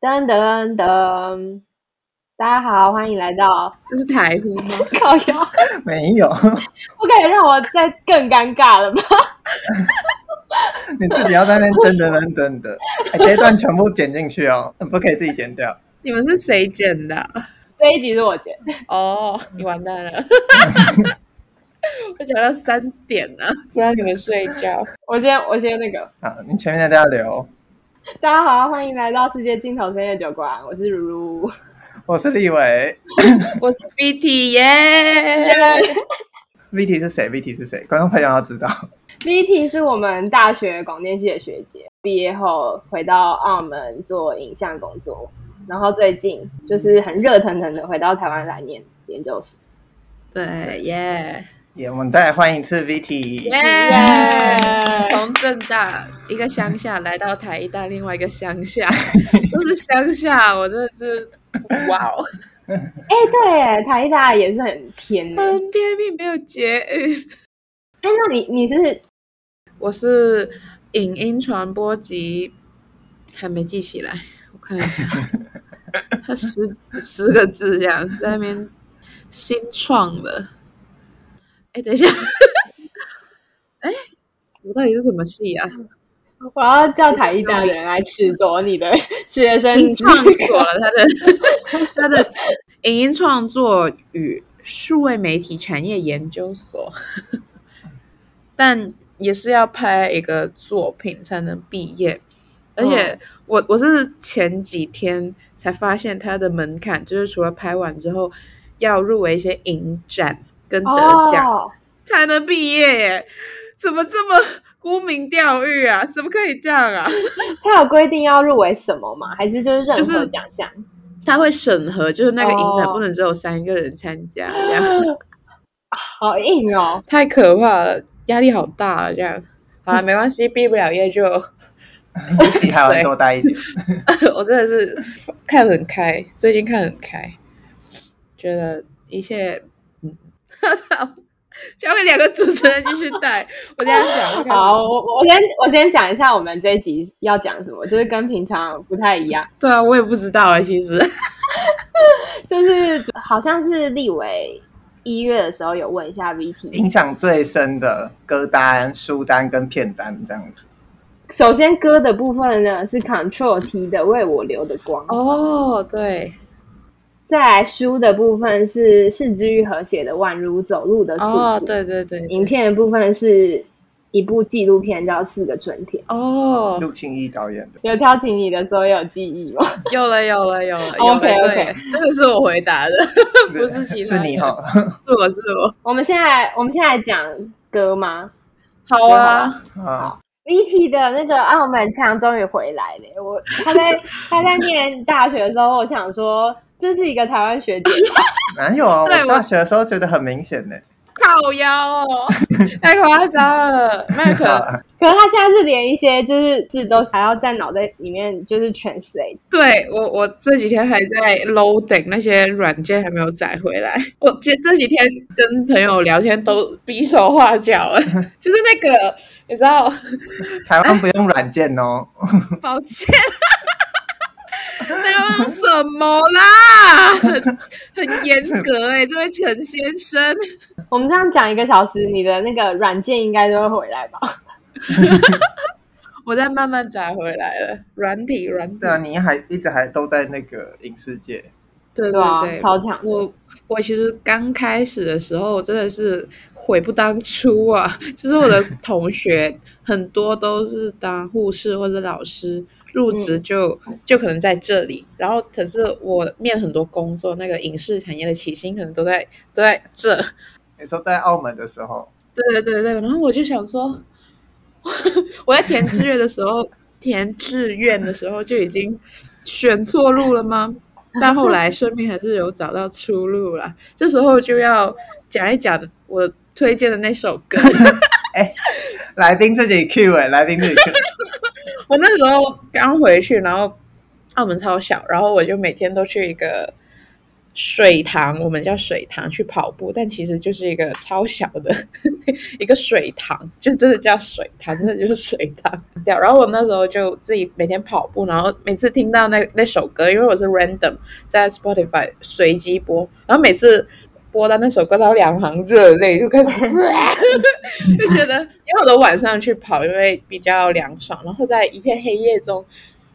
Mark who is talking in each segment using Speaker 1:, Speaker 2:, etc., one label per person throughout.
Speaker 1: 噔噔噔！大家好，欢迎来到。
Speaker 2: 这是台呼吗？
Speaker 1: 靠腰
Speaker 3: 没有。
Speaker 1: 不可以让我再更尴尬了吗？
Speaker 3: 你自己要在那边噔噔噔噔的，哎，这一段全部剪进去哦，不可以自己剪掉。
Speaker 2: 你们是谁剪的？
Speaker 1: 这一集是我剪的。
Speaker 2: 哦，你完蛋了。我讲到三点了，不让你们睡觉。
Speaker 1: 我先，我先那个。
Speaker 3: 好，你前面的都要留。
Speaker 1: 大家好，欢迎来到世界尽头深夜酒馆。我是如如，
Speaker 3: 我是李伟，
Speaker 2: 我是 VT 耶。
Speaker 3: VT 是谁？VT 是谁？观众朋友要知道
Speaker 1: ，VT 是我们大学广电系的学姐，毕业后回到澳门做影像工作，然后最近就是很热腾腾的回到台湾来念研究所。
Speaker 2: 对耶。
Speaker 3: 也，我们再来欢迎一次 VT，
Speaker 2: 耶！Yeah! 从正大一个乡下来到台大另外一个乡下，都是乡下，我真的是哇哦！
Speaker 1: 哎、欸，对，台大也是很偏，
Speaker 2: 很偏僻，没有捷运。
Speaker 1: 哎，那你你是？
Speaker 2: 我是影音传播及，还没记起来，我看一下，他十十个字这样，在那边新创的。哎，等一下，哎，我到底是什么系啊？
Speaker 1: 我要叫台艺大的人来褫夺你的学生
Speaker 2: 创作了他的他的影音创作与数位媒体产业研究所，但也是要拍一个作品才能毕业，而且我我是前几天才发现他的门槛，就是除了拍完之后要入围一些影展。跟得奖、oh. 才能毕业耶？怎么这么沽名钓誉啊？怎么可以这样啊？
Speaker 1: 他有规定要入围什么吗？还是就是任何奖项？
Speaker 2: 他会审核，就是那个影展不能只有三个人参加，oh. 这样。
Speaker 1: 好硬哦，
Speaker 2: 太可怕了，压力好大啊！这样，好了，没关系，毕不了业就
Speaker 3: 实习还要多待一点。
Speaker 2: 我真的是看很开，最近看很开，觉得一切。交给两个主持人继续带。我这样讲，
Speaker 1: 好，我我先我先讲一下我们这一集要讲什么，就是跟平常不太一样。
Speaker 2: 对啊，我也不知道啊，其实
Speaker 1: 就是好像是立伟一月的时候有问一下 VT，
Speaker 3: 影响最深的歌单、书单跟片单这样子。
Speaker 1: 首先歌的部分呢是 Control T 的《为我留的光》。
Speaker 2: 哦，对。
Speaker 1: 再来书的部分是是之愈和写的《宛如走路的速度》
Speaker 2: 哦，对对对，对。
Speaker 1: 影片的部分是一部纪录片叫《四个春天》
Speaker 2: 哦，
Speaker 3: 陆庆义导演的。
Speaker 1: 有挑起你的所有记忆吗？
Speaker 2: 有了有了有了。
Speaker 1: OK OK，
Speaker 2: 这个是我回答的，不是其他。
Speaker 3: 是你哈，
Speaker 2: 是我是我。
Speaker 1: 我们现在我们现在讲歌吗？
Speaker 2: 好啊，
Speaker 1: 好。VT 的那个澳门腔终于回来了。我他在 他在念大学的时候，我想说。这是一个台湾学姐，
Speaker 3: 哪有啊？我大学的时候觉得很明显呢。
Speaker 2: 靠腰哦，太夸张了。麦克，
Speaker 1: 可是他现在是连一些就是字都还要在脑袋里面就是 translate。对
Speaker 2: 我，我这几天还在 loading 那些软件还没有载回来。我这这几天跟朋友聊天都比手画脚了，就是那个你知道，
Speaker 3: 台湾不用软件哦。
Speaker 2: 抱歉。那用什么啦？很很严格哎、欸，这位陈先生。
Speaker 1: 我们这样讲一个小时，你的那个软件应该都会回来吧？
Speaker 2: 我再慢慢载回来了。软体，软体。
Speaker 3: 对啊，你还一直还都在那个影视界。
Speaker 2: 对对对，
Speaker 1: 超强。
Speaker 2: 我我其实刚开始的时候真的是悔不当初啊！就是我的同学很多都是当护士或者老师。入职就就可能在这里，然后可是我面很多工作，那个影视产业的起薪可能都在都在这。
Speaker 3: 你说在澳门的时候？
Speaker 2: 对对对对，然后我就想说，我在填志愿的时候，填志愿的时候就已经选错路了吗？但后来 生命还是有找到出路了，这时候就要讲一讲我推荐的那首歌。
Speaker 3: 哎，来宾自己 Q 哎，来宾自己 Q。
Speaker 2: 我那时候刚回去，然后澳门超小，然后我就每天都去一个水塘，我们叫水塘去跑步，但其实就是一个超小的 一个水塘，就真的叫水塘，真的就是水塘。然后我那时候就自己每天跑步，然后每次听到那那首歌，因为我是 random 在 Spotify 随机播，然后每次。播到那首歌，到两行热泪就开始，就觉得，因为我都晚上去跑，因为比较凉爽，然后在一片黑夜中，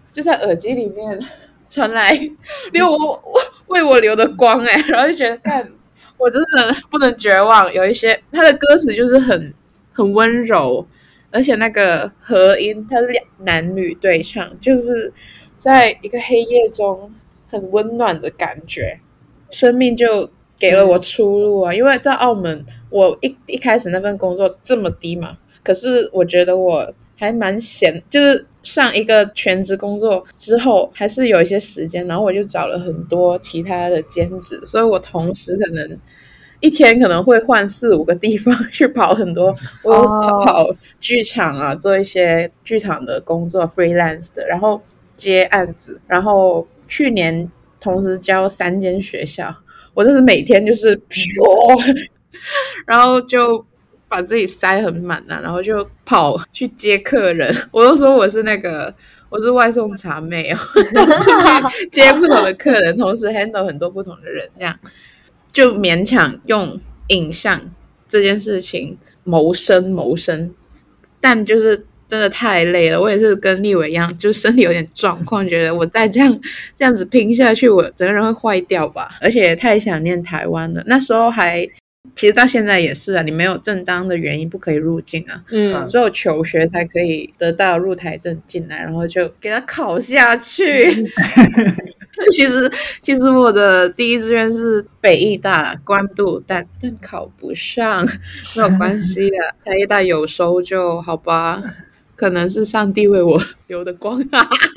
Speaker 2: 就在耳机里面传来流我我 为我留的光哎，然后就觉得，看我真的不能绝望。有一些他的歌词就是很很温柔，而且那个和音，它是两男女对唱，就是在一个黑夜中很温暖的感觉，生命就。给了我出路啊！因为在澳门，我一一开始那份工作这么低嘛，可是我觉得我还蛮闲，就是上一个全职工作之后，还是有一些时间，然后我就找了很多其他的兼职，所以我同时可能一天可能会换四五个地方去跑很多，我有跑剧场啊，做一些剧场的工作，freelance 的，然后接案子，然后去年同时教三间学校。我就是每天就是，然后就把自己塞很满啊，然后就跑去接客人。我都说我是那个，我是外送茶妹哦，去接不同的客人，同时 handle 很多不同的人，这样就勉强用影像这件事情谋生谋生，但就是。真的太累了，我也是跟立伟一样，就身体有点状况，觉得我再这样这样子拼下去，我整个人会坏掉吧。而且也太想念台湾了，那时候还，其实到现在也是啊，你没有正当的原因不可以入境啊，嗯，只有求学才可以得到入台证进来，然后就给他考下去。其实，其实我的第一志愿是北艺大关渡，但但考不上，没有关系的，台艺大有收就好吧。可能是上帝为我留的光，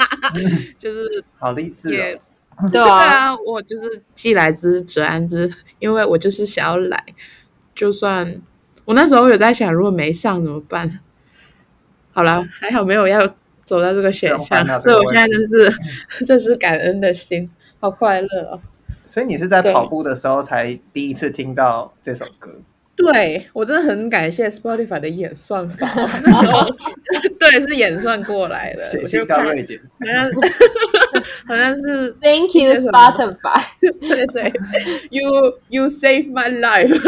Speaker 2: 就是
Speaker 3: 好励志
Speaker 1: 哦。对啊，
Speaker 2: 我就是既来之则安之，因为我就是想要来。就算我那时候有在想，如果没上怎么办？好了，还好没有要走到这个选项，所以我现在真是这是感恩的心，好快乐哦。
Speaker 3: 所以你是在跑步的时候才第一次听到这首歌？
Speaker 2: 对，我真的很感谢 Spotify 的演算法，对，是演算过来的。
Speaker 3: 我就看一点，
Speaker 2: 好像好像是
Speaker 1: Thank you Spotify，
Speaker 2: 对对，You You save my life。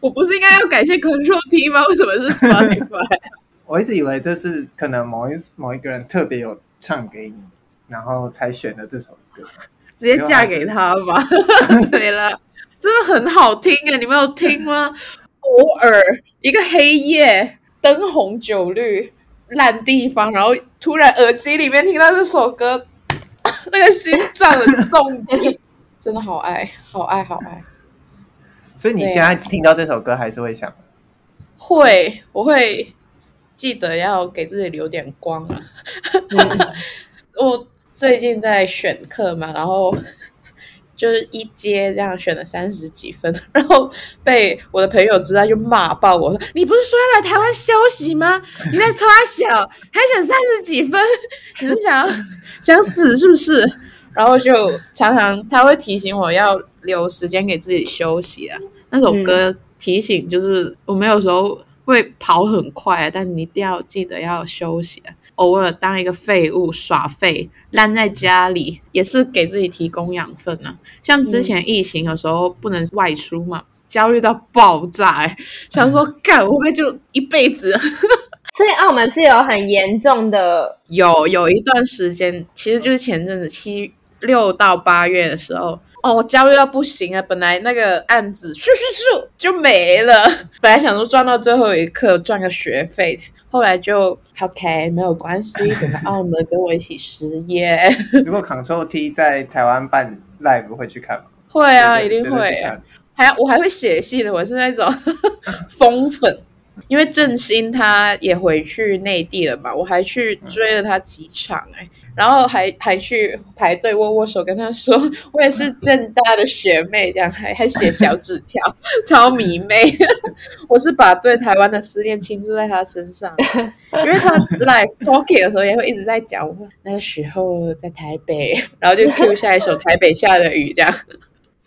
Speaker 2: 我不是应该要感谢 Control T 吗？为什么是 Spotify？
Speaker 3: 我一直以为这是可能某一某一个人特别有唱给你，然后才选的这首歌，
Speaker 2: 直接嫁给他吧，对了。真的很好听诶，你没有听吗？偶尔一个黑夜，灯红酒绿，烂地方，然后突然耳机里面听到这首歌，那个心脏的重击，真的好爱，好爱，好爱。
Speaker 3: 所以你现在听到这首歌还是会想？
Speaker 2: 会，我会记得要给自己留点光啊。我最近在选课嘛，然后。就是一阶这样选了三十几分，然后被我的朋友知道就骂爆我说：“你不是说要来台湾休息吗？你在差小还选三十几分，你是想要想死是不是？”然后就常常他会提醒我要留时间给自己休息啊。那首歌提醒就是我们有时候会跑很快啊，但你一定要记得要休息啊。偶尔当一个废物耍废，烂在家里也是给自己提供养分啊。像之前疫情有时候不能外出嘛，焦虑到爆炸，欸，想说干会不会就一辈子？
Speaker 1: 所以澳门是有很严重的，
Speaker 2: 有有一段时间，其实就是前阵子七六到八月的时候。哦，我焦虑到不行啊！本来那个案子咻咻咻就没了，本来想说赚到最后一刻赚个学费，后来就 OK 没有关系，整个澳门跟我一起失业。
Speaker 3: 如果 Control T 在台湾办 live 会去看吗？
Speaker 2: 会啊，一定会。还我还会写戏的，我是那种 疯粉。因为振兴他也回去内地了嘛，我还去追了他几场哎、欸，然后还还去排队握握手，跟他说我也是正大的学妹，这样还还写小纸条，超迷妹。我是把对台湾的思念倾注在他身上，因为他 live talking 的时候也会一直在讲，我那个时候在台北，然后就 cue 下一首台北下的雨这样。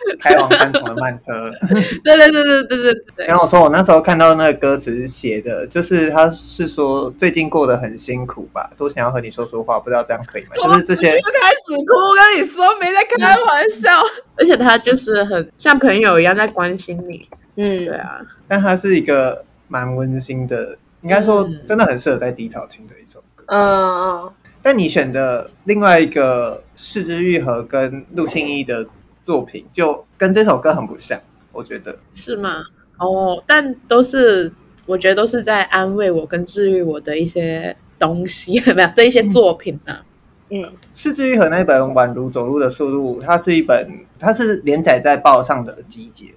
Speaker 3: 开往三重的慢车。
Speaker 2: 对对对对对对对。
Speaker 3: 然后我说，我那时候看到那个歌词写的，就是他是说最近过得很辛苦吧，都想要和你说说话，不知道这样可以吗？就是这些。
Speaker 2: 就开始哭，我跟你说没在开玩笑。而且他就是很像朋友一样在关心你。嗯，对啊。
Speaker 3: 但他是一个蛮温馨的，应该说真的很适合在低潮听的一首歌。嗯嗯。但你选的另外一个是枝裕和跟陆庆一的作品，就跟这首歌很不像，我觉得
Speaker 2: 是吗？哦，但都是我觉得都是在安慰我跟治愈我的一些东西，有 没有的一些作品呢、啊？
Speaker 3: 嗯，是治愈和那本《宛如走路的速度》，它是一本，它是连载在报上的集结。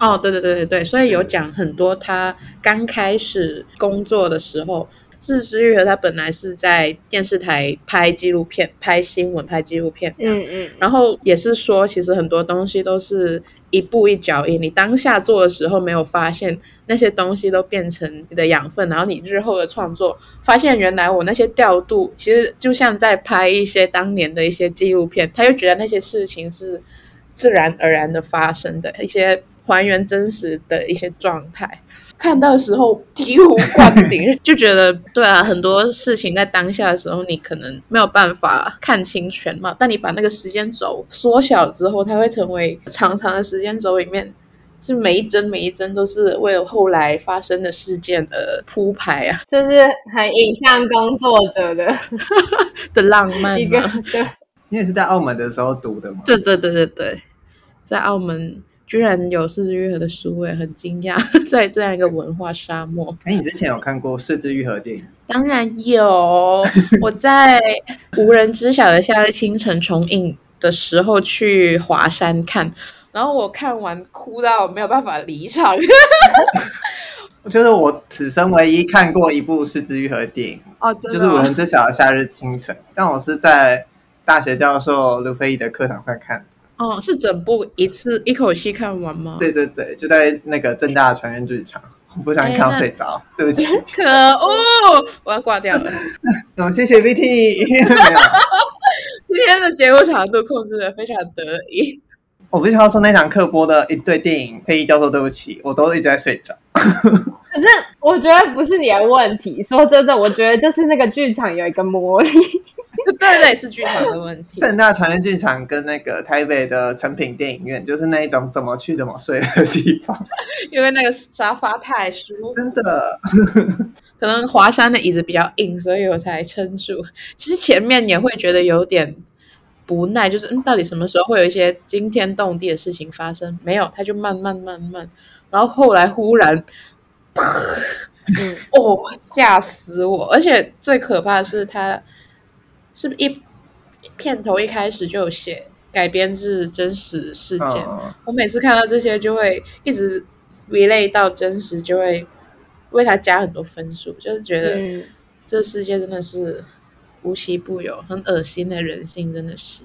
Speaker 2: 哦，对对对对对，所以有讲很多他刚开始工作的时候。是枝裕和，他本来是在电视台拍纪录片、拍新闻、拍纪录片，嗯嗯，然后也是说，其实很多东西都是一步一脚印，你当下做的时候没有发现那些东西都变成你的养分，然后你日后的创作发现，原来我那些调度其实就像在拍一些当年的一些纪录片，他就觉得那些事情是自然而然的发生的一些还原真实的一些状态。看到的时候醍醐灌顶，就觉得对啊，很多事情在当下的时候，你可能没有办法看清全貌，但你把那个时间轴缩小之后，它会成为长长的时间轴里面，是每一帧每一帧都是为了后来发生的事件而铺排啊，
Speaker 1: 就是很影像工作者的
Speaker 2: 的浪漫。一个
Speaker 3: 对，你也是在澳门的时候读的吗？
Speaker 2: 对对对对对，在澳门。居然有四肢愈合的书，我很惊讶，在这样一个文化沙漠。
Speaker 3: 哎，你之前有看过四肢愈合电影？
Speaker 2: 当然有，我在无人知晓的夏日清晨重映的时候去华山看，然后我看完哭到没有办法离场。
Speaker 3: 我觉得我此生唯一看过一部四肢愈合电影，哦，就是无人知晓的夏日清晨，但我是在大学教授卢飞义的课堂上看。
Speaker 2: 哦，是整部一次一口气看完吗？
Speaker 3: 对对对，就在那个正大的传院剧场，我不想你看到睡着，对不起。
Speaker 2: 可恶，我要挂掉了。
Speaker 3: 那谢谢 VT。
Speaker 2: 今天的节目长度控制的非常得意。
Speaker 3: 我必须要说，那堂课播的一对电影，配音教授，对不起，我都一直在睡着。可
Speaker 1: 是我觉得不是你的问题，说真的，我觉得就是那个剧场有一个魔力。
Speaker 2: 对对，是剧场的问题。
Speaker 3: 正大传院剧场跟那个台北的成品电影院，就是那一种怎么去怎么睡的地方，
Speaker 2: 因为那个沙发太舒服。
Speaker 3: 真的，
Speaker 2: 可能华山的椅子比较硬，所以我才撑住。其实前面也会觉得有点不耐，就是嗯，到底什么时候会有一些惊天动地的事情发生？没有，他就慢慢慢慢，然后后来忽然，嗯，哦，吓死我！而且最可怕的是他。是不是一片头一开始就有写改编自真实事件？哦、我每次看到这些就会一直 relate 到真实，就会为他加很多分数，就是觉得这世界真的是无奇不有，很恶心的人性真的是。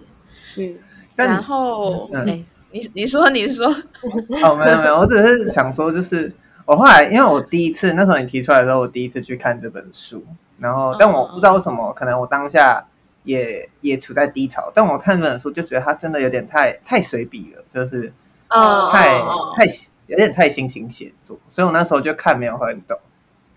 Speaker 2: 嗯，然后哎、嗯欸，你你说你说
Speaker 3: 哦，没有没有，我只是想说，就是我后来因为我第一次那时候你提出来的时候，我第一次去看这本书，然后但我不知道为什么，哦、可能我当下。也也处在低潮，但我看这本书就觉得它真的有点太太随笔了，就是太、oh. 太有点太心情写作，所以我那时候就看没有很懂。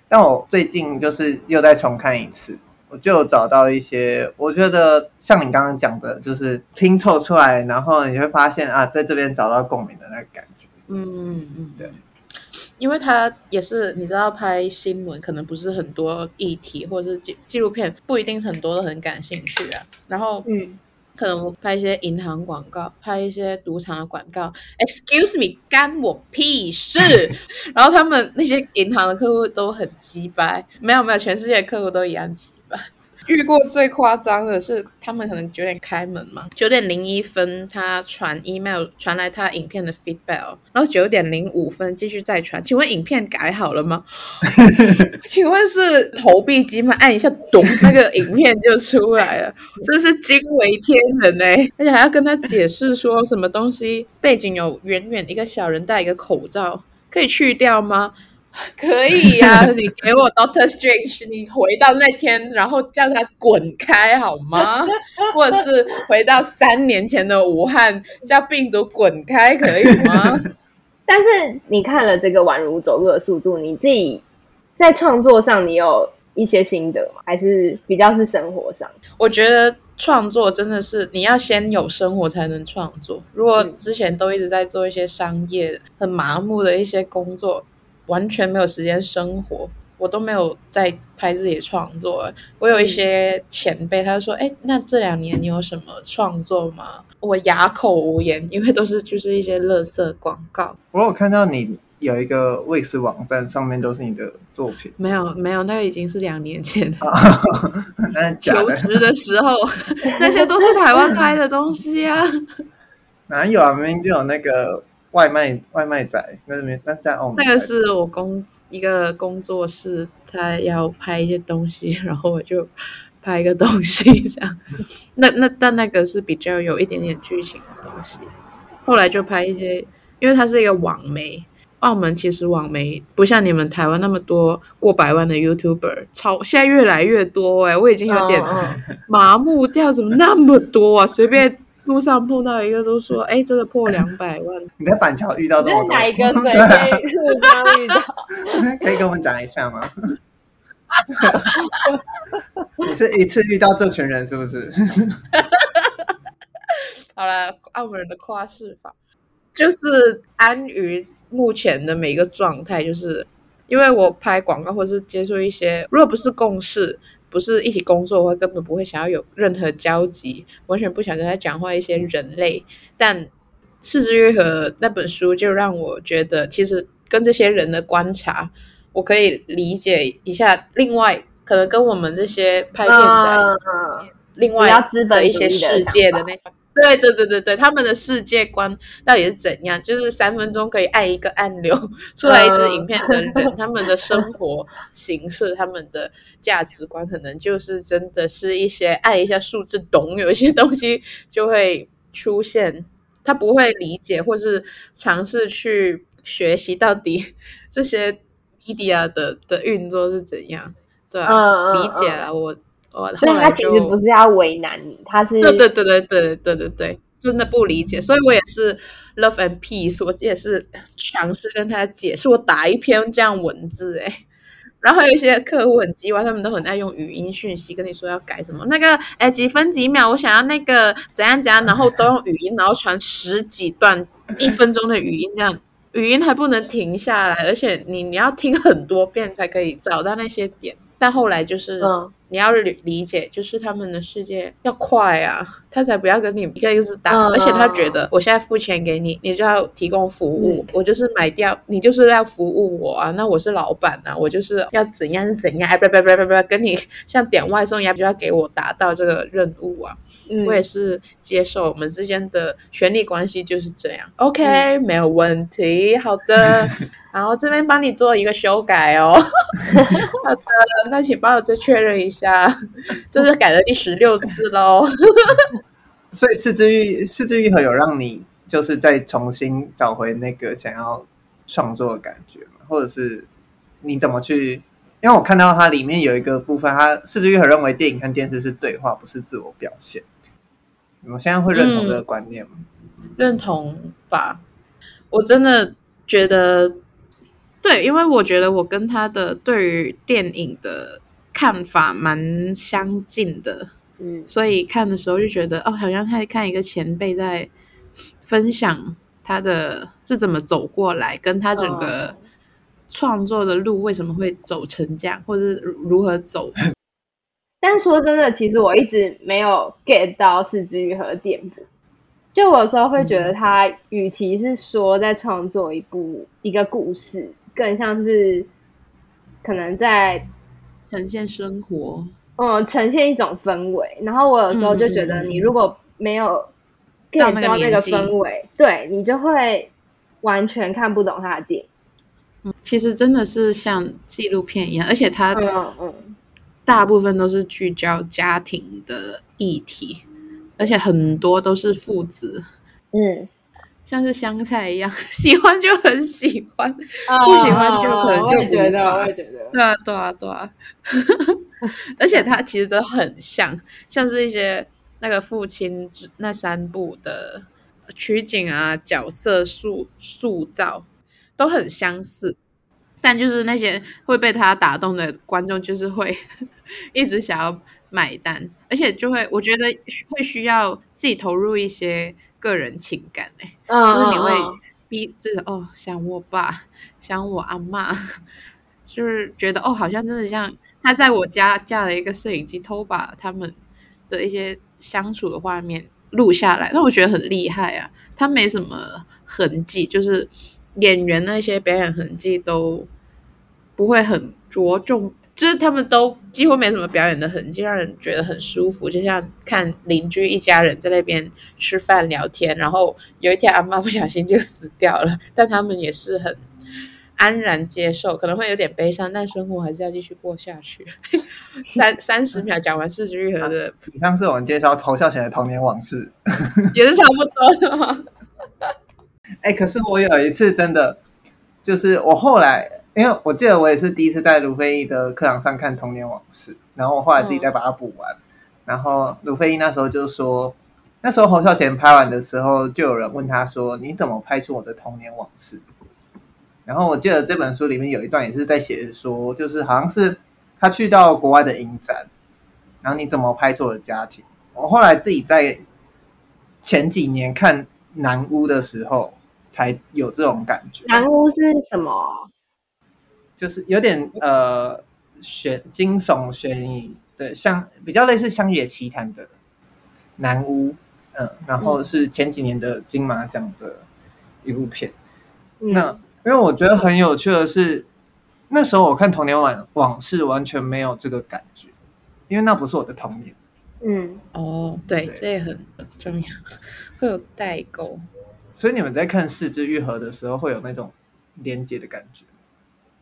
Speaker 3: 但我最近就是又再重看一次，我就找到一些我觉得像你刚刚讲的，就是拼凑出来，然后你会发现啊，在这边找到共鸣的那个感觉。嗯嗯嗯，对。
Speaker 2: 因为他也是，你知道拍新闻可能不是很多议题，或者是纪纪录片不一定很多都很感兴趣啊。然后，嗯，可能我拍一些银行广告，拍一些赌场的广告，Excuse me，干我屁事。然后他们那些银行的客户都很鸡掰，没有没有，全世界的客户都一样鸡掰。遇过最夸张的是，他们可能九点开门嘛，九点零一分他传 email 传来他影片的 feedback，然后九点零五分继续再传，请问影片改好了吗？请问是投币机吗？按一下咚，那个影片就出来了，真是惊为天人哎、欸！而且还要跟他解释说什么东西背景有远远一个小人戴一个口罩，可以去掉吗？可以呀、啊，你给我 Doctor Strange，你回到那天，然后叫他滚开好吗？或者是回到三年前的武汉，叫病毒滚开可以吗？
Speaker 1: 但是你看了这个宛如走路的速度，你自己在创作上，你有一些心得吗？还是比较是生活上？
Speaker 2: 我觉得创作真的是你要先有生活才能创作。如果之前都一直在做一些商业很麻木的一些工作。完全没有时间生活，我都没有在拍自己创作。我有一些前辈，他就说：“哎，那这两年你有什么创作吗？”我哑口无言，因为都是就是一些垃圾广告。
Speaker 3: 我有看到你有一个 Wix 网站，上面都是你的作品。
Speaker 2: 没有没有，那个已经是两年前了。
Speaker 3: 那
Speaker 2: 求职的时候，那些都是台湾拍的东西啊。
Speaker 3: 哪有啊？明明就有那个。外卖外卖仔，那是没，那是在澳门。
Speaker 2: 那个是我工一个工作室，他要拍一些东西，然后我就拍一个东西这样。那那但那个是比较有一点点剧情的东西。后来就拍一些，因为它是一个网媒，澳门其实网媒不像你们台湾那么多过百万的 YouTuber，超现在越来越多哎、欸，我已经有点麻木掉，怎么那么多啊？随便。路上碰到一个都说：“哎，这个破两百万。”
Speaker 3: 你在板桥遇到这么多？
Speaker 1: 哪一个随便 路上遇到？
Speaker 3: 可以跟我们讲一下吗？你是一次遇到这群人是不是？
Speaker 2: 好了，澳门人的跨市法就是安于目前的每一个状态，就是因为我拍广告或是接触一些，如果不是共事。不是一起工作的话，根本不会想要有任何交集，完全不想跟他讲话。一些人类，但《赤之月和》那本书就让我觉得，其实跟这些人的观察，我可以理解一下。另外，可能跟我们这些拍片仔，另外的一些世界的那种。对对对对对，他们的世界观到底是怎样？就是三分钟可以按一个按钮出来一支影片的人，嗯、他们的生活形式、他们的价值观，可能就是真的是一些按一下数字，懂有一些东西就会出现。他不会理解，或是尝试去学习到底这些 media 的的运作是怎样。对啊，嗯、理解了我。
Speaker 1: 所以他其实不是要为难你，他是
Speaker 2: 对对对对对对对对，真的不理解。所以我也是 love and peace，我也是尝试跟他解释。我打一篇这样文字，哎，然后还有一些客户很机歪，他们都很爱用语音讯息跟你说要改什么那个，哎，几分几秒，我想要那个怎样怎样，然后都用语音，然后传十几段一分钟的语音，这样语音还不能停下来，而且你你要听很多遍才可以找到那些点。但后来就是。嗯你要理理解，就是他们的世界要快啊，他才不要跟你一个一个打，嗯、而且他觉得我现在付钱给你，你就要提供服务，嗯、我就是买掉，你就是要服务我啊，那我是老板啊，我就是要怎样是怎样，哎，不不不不不，跟你像点外送一样，就要给我达到这个任务啊，嗯、我也是接受我们之间的权力关系就是这样，OK，、嗯、没有问题，好的。然后这边帮你做一个修改哦，好的，那请帮我再确认一下，这是改了第十六次喽。
Speaker 3: 所以四之愈四之愈合有让你就是再重新找回那个想要创作的感觉吗？或者是你怎么去？因为我看到它里面有一个部分，它四之愈合认为电影和电视是对话，不是自我表现。你们现在会认同这个观念吗？
Speaker 2: 嗯，认同吧，我真的觉得。对，因为我觉得我跟他的对于电影的看法蛮相近的，嗯，所以看的时候就觉得哦，好像在看一个前辈在分享他的是怎么走过来，跟他整个创作的路为什么会走成这样，或者是如何走。
Speaker 1: 但说真的，其实我一直没有 get 到是枝裕和的点，就我有时候会觉得他与其是说在创作一部一个故事。更像是可能在
Speaker 2: 呈现生活，
Speaker 1: 嗯，呈现一种氛围。然后我有时候就觉得，你如果没有 get 到那个氛围，对，你就会完全看不懂他的电影。
Speaker 2: 嗯，其实真的是像纪录片一样，而且它嗯嗯，大部分都是聚焦家庭的议题，而且很多都是父子，嗯。像是香菜一样，喜欢就很喜欢，不喜欢就可能就
Speaker 1: 觉得，
Speaker 2: 对啊，对啊，对啊。而且它其实都很像，像是一些那个父亲那三部的取景啊、角色塑塑造都很相似，但就是那些会被他打动的观众，就是会 一直想要买单，而且就会我觉得会需要自己投入一些。个人情感哎、欸，嗯、就是你会逼，就是哦，想我爸，想我阿妈，就是觉得哦，好像真的像他在我家架了一个摄影机，偷把他们的一些相处的画面录下来，那我觉得很厉害啊。他没什么痕迹，就是演员那些表演痕迹都不会很着重。就是他们都几乎没什么表演的痕迹，让人觉得很舒服，就像看邻居一家人在那边吃饭聊天，然后有一天阿妈不小心就死掉了，但他们也是很安然接受，可能会有点悲伤，但生活还是要继续过下去。三三十秒讲完是枝裕和的，
Speaker 3: 以上是我们介绍侯孝贤的童年往事，
Speaker 2: 也是差不多的吗？
Speaker 3: 哎、欸，可是我有一次真的，就是我后来。因为我记得我也是第一次在卢飞义的课堂上看《童年往事》，然后我后来自己再把它补完。嗯、然后卢飞义那时候就说，那时候侯孝贤拍完的时候，就有人问他说：“你怎么拍出我的童年往事？”然后我记得这本书里面有一段也是在写说，就是好像是他去到国外的影展，然后你怎么拍出我的家庭？我后来自己在前几年看《南屋》的时候，才有这种感觉。
Speaker 1: 南屋是什么？
Speaker 3: 就是有点呃悬惊悚悬疑，对，像比较类似《乡野奇谈》的南屋，嗯，然后是前几年的金马奖的一部片。嗯、那因为我觉得很有趣的是，那时候我看《童年往往事》完全没有这个感觉，因为那不是我的童年。
Speaker 2: 嗯，哦，对，对这也很重要，会有代沟。
Speaker 3: 所以你们在看《四肢愈合》的时候，会有那种连接的感觉。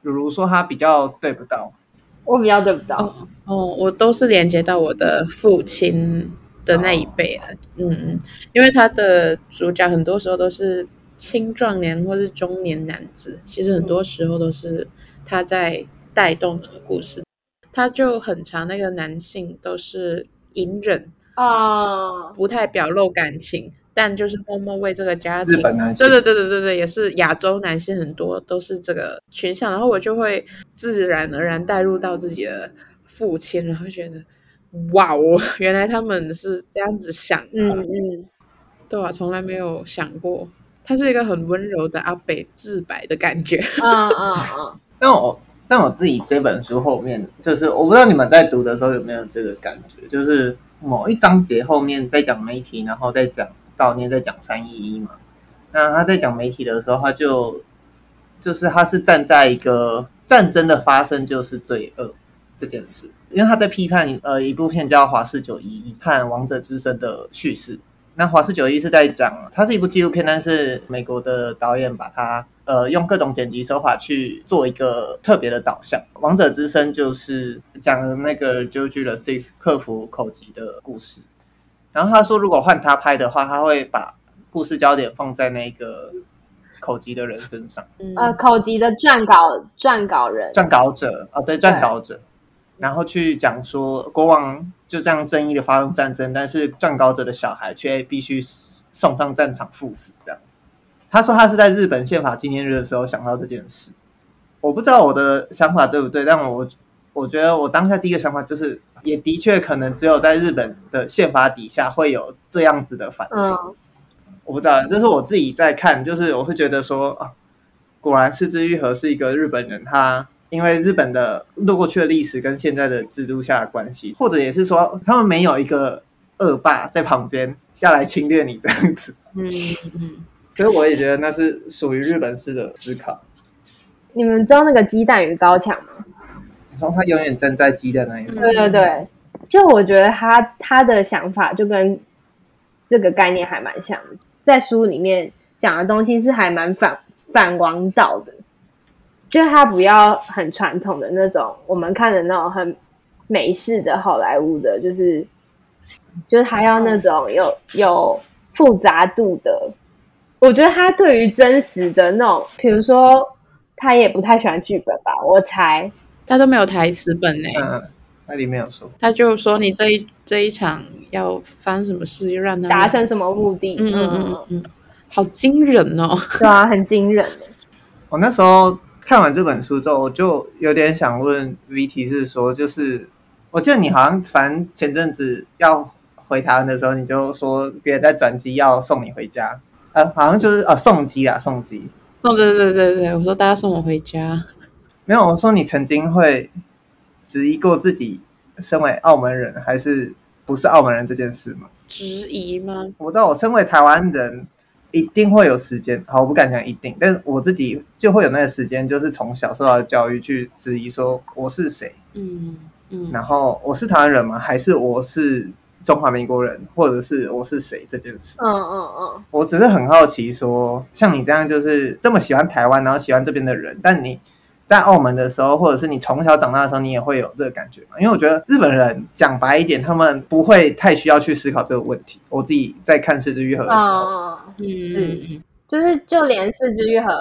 Speaker 3: 比如说他比较对不到，
Speaker 1: 我比较对不到。
Speaker 2: 哦，哦，我都是连接到我的父亲的那一辈了。哦、嗯嗯，因为他的主角很多时候都是青壮年或是中年男子，其实很多时候都是他在带动的故事。嗯、他就很长，那个男性都是隐忍啊，不太表露感情。但就是默默为这个家庭，
Speaker 3: 日本男性，
Speaker 2: 对对对对对对，也是亚洲男性很多都是这个群像，然后我就会自然而然带入到自己的父亲，然后觉得哇哦，原来他们是这样子想的，嗯嗯，对啊，从来没有想过，他是一个很温柔的阿北自白的感觉，
Speaker 1: 嗯嗯嗯。
Speaker 3: 但我但我自己这本书后面，就是我不知道你们在读的时候有没有这个感觉，就是某一章节后面在讲媒体，然后再讲。悼念在讲三一一嘛，那他在讲媒体的时候，他就就是他是站在一个战争的发生就是罪恶这件事，因为他在批判呃一部片叫《华氏九一一》和《王者之声》的叙事。那《华氏九一》是在讲，它是一部纪录片，但是美国的导演把它呃用各种剪辑手法去做一个特别的导向，《王者之声》就是讲了那个 George VI 克服口疾的故事。然后他说，如果换他拍的话，他会把故事焦点放在那个口级的人身上。
Speaker 1: 呃，口级的撰稿撰稿人，
Speaker 3: 撰稿者啊、哦，对，撰稿者，然后去讲说国王就这样正义的发动战争，但是撰稿者的小孩却必须送上战场赴死，这样子。他说他是在日本宪法纪念日的时候想到这件事，我不知道我的想法对不对，但我我觉得我当下第一个想法就是。也的确可能只有在日本的宪法底下会有这样子的反思，嗯、我不知道，这是我自己在看，就是我会觉得说啊，果然是之愈和是一个日本人，他因为日本的过去的历史跟现在的制度下的关系，或者也是说他们没有一个恶霸在旁边要来侵略你这样子，嗯嗯，所以我也觉得那是属于日本式的思考。
Speaker 1: 你们知道那个鸡蛋与高墙吗？
Speaker 3: 然后他永远站在鸡的那一方。
Speaker 1: 对对对，就我觉得他他的想法就跟这个概念还蛮像的，在书里面讲的东西是还蛮反反王道的，就是他不要很传统的那种，我们看的那种很美式的好莱坞的，就是就是他要那种有有复杂度的。我觉得他对于真实的那种，比如说他也不太喜欢剧本吧，我猜
Speaker 2: 他都没有台词本呢。
Speaker 3: 嗯，那里面有说，
Speaker 2: 他就说你这一这一场要发生什么事，就让他
Speaker 1: 达成什么目的。
Speaker 2: 嗯嗯嗯嗯，好惊人哦！
Speaker 1: 对啊，很惊人。
Speaker 3: 我那时候看完这本书之后，我就有点想问 VT，是说，就是我记得你好像反正前阵子要回台湾的时候，你就说别人在转机要送你回家，呃，好像就是呃送机啊，送机，
Speaker 2: 送对对对对，我说大家送我回家，
Speaker 3: 没有，我说你曾经会质疑过自己身为澳门人还是不是澳门人这件事吗？
Speaker 2: 质疑吗？
Speaker 3: 我知道，我身为台湾人。一定会有时间，好，我不敢讲一定，但是我自己就会有那个时间，就是从小受到的教育去质疑说我是谁，
Speaker 2: 嗯嗯，
Speaker 3: 然后我是台湾人吗？还是我是中华民国人，或者是我是谁这件事？
Speaker 1: 嗯嗯嗯，
Speaker 3: 我只是很好奇说，像你这样就是这么喜欢台湾，然后喜欢这边的人，但你。在澳门的时候，或者是你从小长大的时候，你也会有这个感觉嘛？因为我觉得日本人讲白一点，他们不会太需要去思考这个问题。我自己在看《是枝裕和》的时候，
Speaker 1: 哦、嗯，是，就是就连《是枝裕和》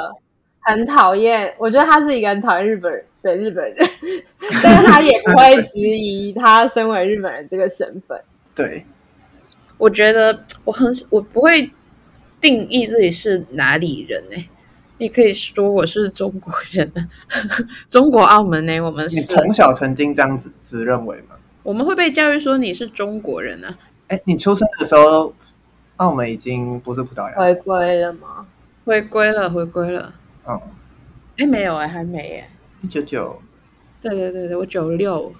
Speaker 1: 很讨厌，我觉得他是一个很讨厌日本人的日本人，但是他也不会质疑他身为日本人这个身份。
Speaker 3: 对，
Speaker 2: 我觉得我很我不会定义自己是哪里人哎、欸。你可以说我是中国人，中国澳门呢？我们是。你
Speaker 3: 从小曾经这样子自认为吗？
Speaker 2: 我们会被教育说你是中国人啊。
Speaker 3: 哎，你出生的时候，澳门已经不是葡萄牙
Speaker 1: 回归了吗？
Speaker 2: 回归了，回归了。
Speaker 3: 哦，
Speaker 2: 哎，没有哎，还没哎。
Speaker 3: 一九九。
Speaker 2: 对对对对，我九六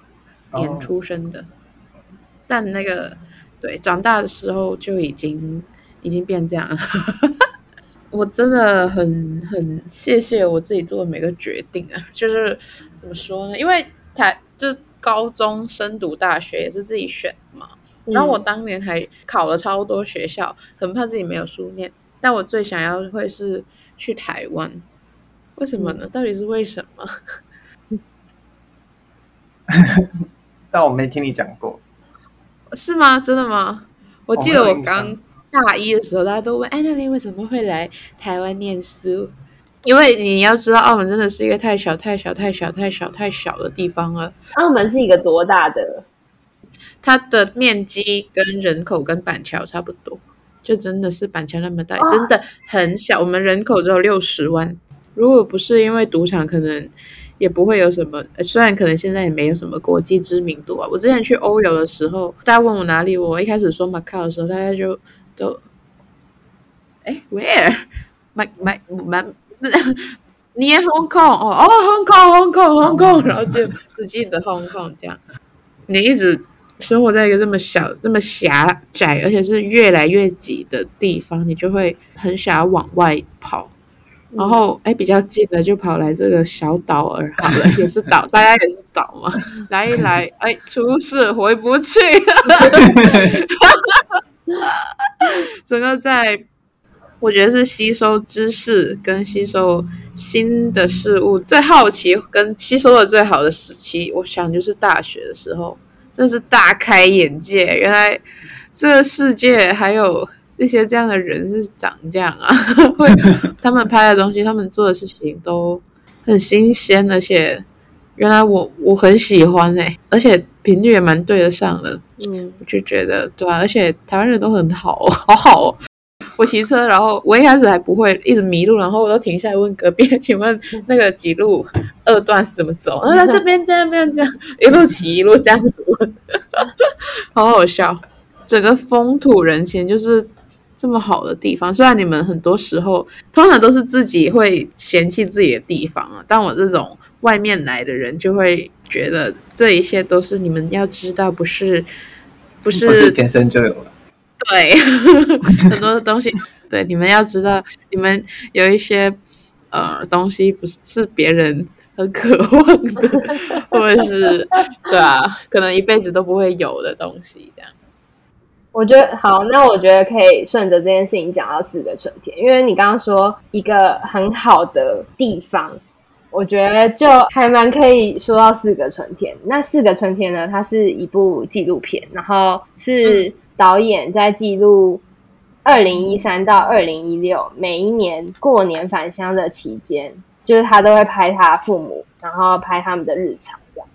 Speaker 2: 年出生的，哦、但那个对长大的时候就已经已经变这样了。我真的很很谢谢我自己做的每个决定啊，就是怎么说呢？因为台就高中升读大学也是自己选嘛，然后我当年还考了超多学校，很怕自己没有书念，但我最想要会是去台湾，为什么呢？到底是为什么？
Speaker 3: 但我没听你讲过，
Speaker 2: 是吗？真的吗？我记得我刚。大一的时候，大家都问：“哎，那你为什么会来台湾念书？”因为你要知道，澳门真的是一个太小、太小、太小、太小、太小的地方了。
Speaker 1: 澳门是一个多大的？
Speaker 2: 它的面积跟人口跟板桥差不多，就真的是板桥那么大，哦、真的很小。我们人口只有六十万，如果不是因为赌场，可能。也不会有什么，虽然可能现在也没有什么国际知名度啊。我之前去欧游的时候，大家问我哪里，我一开始说马卡的时候，大家就都，哎，where？my my my，你也 Hong Kong 哦哦，Hong Kong Hong Kong Hong Kong，然后就只记得 Hong Kong 这样。你一直生活在一个这么小、这么狭窄，而且是越来越挤的地方，你就会很想要往外跑。然后，哎，比较近的就跑来这个小岛儿好了，也是岛，大家也是岛嘛。来一来，哎，出事回不去。整个在，我觉得是吸收知识跟吸收新的事物最好奇跟吸收的最好的时期，我想就是大学的时候，真是大开眼界。原来这个世界还有。一些这样的人是长这样啊，会 他们拍的东西，他们做的事情都很新鲜，而且原来我我很喜欢哎、欸，而且频率也蛮对得上的，嗯，我就觉得对啊，而且台湾人都很好，好好哦。我骑车，然后我一开始还不会，一直迷路，然后我都停下来问隔壁，请问那个几路二段怎么走？然后这边这边这样一路骑一路这样子问，好好笑。整个风土人情就是。这么好的地方，虽然你们很多时候通常都是自己会嫌弃自己的地方啊，但我这种外面来的人就会觉得这一切都是你们要知道，不是不是，不是
Speaker 3: 天生就有了。
Speaker 2: 对，很多的东西，对你们要知道，你们有一些呃东西不是是别人很渴望的，或者是对啊，可能一辈子都不会有的东西，这样。
Speaker 1: 我觉得好，那我觉得可以顺着这件事情讲到自己的春天，因为你刚刚说一个很好的地方，我觉得就还蛮可以说到四个春天。那四个春天呢，它是一部纪录片，然后是导演在记录二零一三到二零一六，每一年过年返乡的期间，就是他都会拍他父母，然后拍他们的日常这样。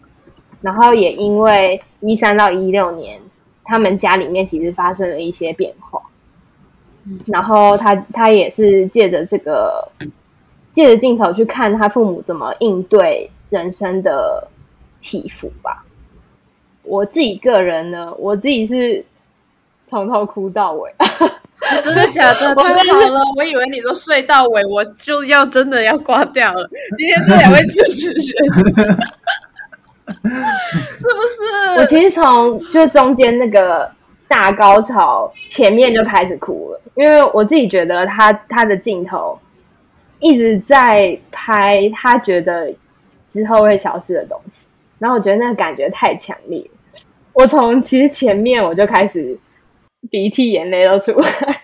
Speaker 1: 然后也因为一三到一六年，他们家里面其实发生了一些变化。然后他他也是借着这个借着镜头去看他父母怎么应对人生的起伏吧。我自己个人呢，我自己是从头哭到尾。
Speaker 2: 真的假的？太好了！我以为你说睡到尾，我就要真的要挂掉了。今天这两位主持人，是不是？
Speaker 1: 我其实从就中间那个大高潮前面就开始哭了，因为我自己觉得他他的镜头一直在拍他觉得之后会消失的东西，然后我觉得那个感觉太强烈。我从其实前面我就开始。鼻涕眼泪都出来，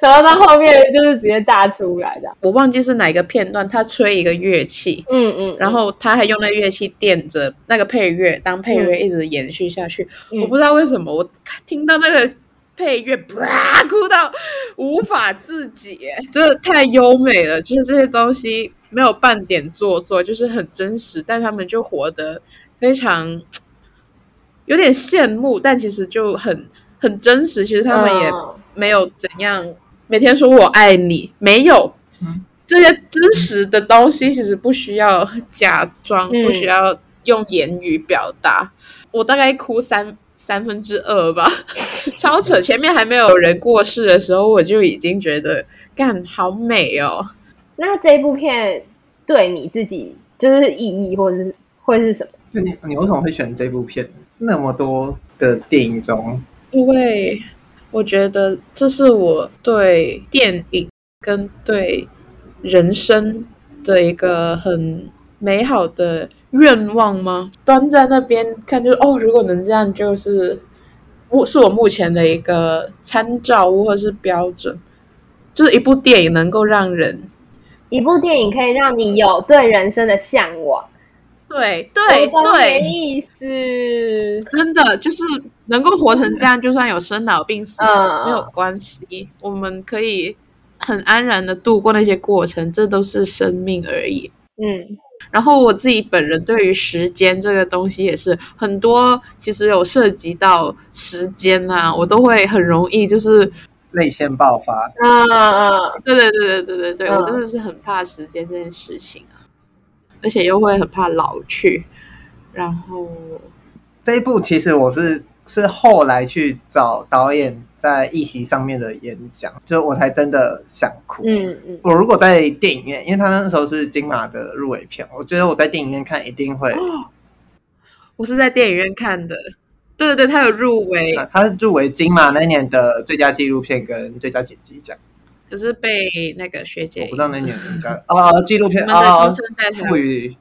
Speaker 1: 然后到后面就是直接大出来的。
Speaker 2: 我忘记是哪个片段，他吹一个乐器，
Speaker 1: 嗯嗯，
Speaker 2: 然后他还用那乐器垫着那个配乐当配乐，一直延续下去。嗯、我不知道为什么，我听到那个配乐，啪，哭到无法自己，真的太优美了。就是这些东西没有半点做作，就是很真实，但他们就活得非常有点羡慕，但其实就很。很真实，其实他们也没有怎样，每天说我爱你，没有，这些真实的东西其实不需要假装，不需要用言语表达。我大概哭三三分之二吧，超扯！前面还没有人过世的时候，我就已经觉得干好美哦。
Speaker 1: 那这部片对你自己就是意义，或者是会是什么？
Speaker 3: 就你你为什么会选这部片？那么多的电影中。
Speaker 2: 因为我觉得这是我对电影跟对人生的一个很美好的愿望吗？端在那边看就，就哦，如果能这样，就是我是我目前的一个参照物或是标准，就是一部电影能够让人，
Speaker 1: 一部电影可以让你有对人生的向往。
Speaker 2: 对对对，
Speaker 1: 意思
Speaker 2: 真的就是能够活成这样，就算有生老病死、嗯、没有关系，我们可以很安然的度过那些过程，这都是生命而已。
Speaker 1: 嗯，
Speaker 2: 然后我自己本人对于时间这个东西也是很多，其实有涉及到时间啊，我都会很容易就是
Speaker 3: 泪腺爆发。
Speaker 1: 嗯嗯，
Speaker 2: 对对对对对对对，嗯、我真的是很怕时间这件事情啊。而且又会很怕老去，然后
Speaker 3: 这一部其实我是是后来去找导演在议席上面的演讲，就我才真的想哭。
Speaker 1: 嗯嗯，
Speaker 3: 我如果在电影院，因为他那时候是金马的入围片，我觉得我在电影院看一定会。哦，
Speaker 2: 我是在电影院看的，对对对，他有入围，
Speaker 3: 他是入围金马那年的最佳纪录片跟最佳剪辑奖。
Speaker 2: 可是被那个学姐，
Speaker 3: 我不知道那年人家哦，纪录片哦，赋予，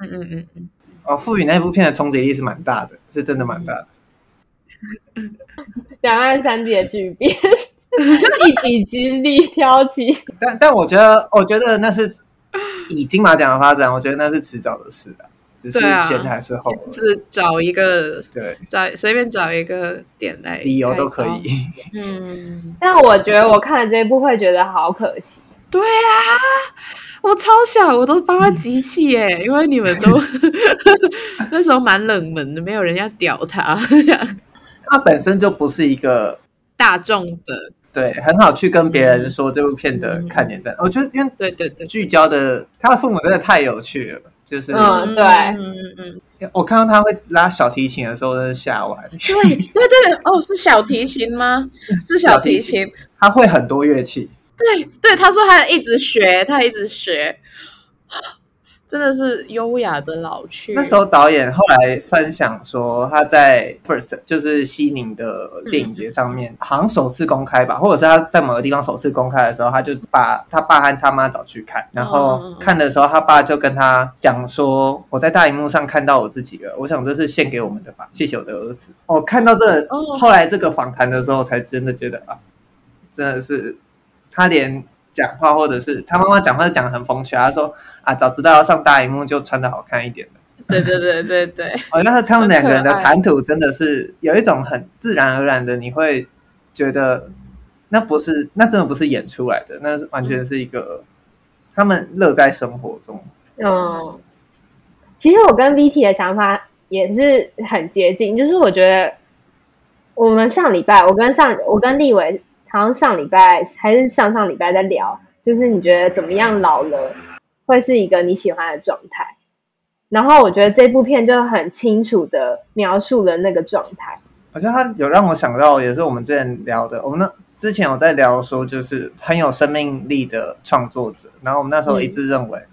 Speaker 2: 嗯嗯嗯嗯，
Speaker 3: 哦，赋予那部片的冲击力是蛮大的，是真的蛮大的。
Speaker 1: 两岸三地的巨变，一己之力挑起。
Speaker 3: 但但我觉得，我觉得那是以金马奖的发展，我觉得那是迟早的事的。只是先还是后，
Speaker 2: 是找一个
Speaker 3: 对，
Speaker 2: 找随便找一个点来
Speaker 3: 理由都可以。
Speaker 2: 嗯，
Speaker 1: 但我觉得我看了这一部会觉得好可惜。
Speaker 2: 对啊，我超想，我都帮他集气耶，因为你们都 那时候蛮冷门的，没有人要屌他。
Speaker 3: 他本身就不是一个
Speaker 2: 大众的，
Speaker 3: 对，很好去跟别人说这部片的看点的。我觉得，因为
Speaker 2: 对对对，
Speaker 3: 聚焦的他的父母真的太有趣了。就是
Speaker 1: 嗯对
Speaker 2: 嗯嗯
Speaker 3: 嗯，我看到他会拉小提琴的时候，真是吓完。
Speaker 2: 对对对哦，是小提琴吗？是小提琴，
Speaker 3: 他会很多乐器。
Speaker 2: 对对，他说他一直学，他一直学。真的是优雅的老去。
Speaker 3: 那时候导演后来分享说，他在 First 就是西宁的电影节上面，嗯、好像首次公开吧，或者是他在某个地方首次公开的时候，他就把他爸和他妈找去看，然后看的时候，他爸就跟他讲说：“我在大荧幕上看到我自己了，我想这是献给我们的吧，谢谢我的儿子。”我看到这个
Speaker 2: 哦、
Speaker 3: 后来这个访谈的时候，才真的觉得啊，真的是他连。讲话，或者是他妈妈讲话，讲的很风趣。他说：“啊，早知道要上大荧幕，就穿的好看一点的。”
Speaker 2: 对对对对对，
Speaker 3: 好像是他们两个人的谈吐真的是有一种很自然而然的，你会觉得那不是，那真的不是演出来的，那是完全是一个他们乐在生活中。
Speaker 1: 嗯，其实我跟 VT 的想法也是很接近，就是我觉得我们上礼拜，我跟上我跟立伟好像上礼拜还是上上礼拜在聊，就是你觉得怎么样老了会是一个你喜欢的状态？然后我觉得这部片就很清楚的描述了那个状态。
Speaker 3: 好像他有让我想到，也是我们之前聊的。我们那之前有在聊说，就是很有生命力的创作者。然后我们那时候一致认为，嗯、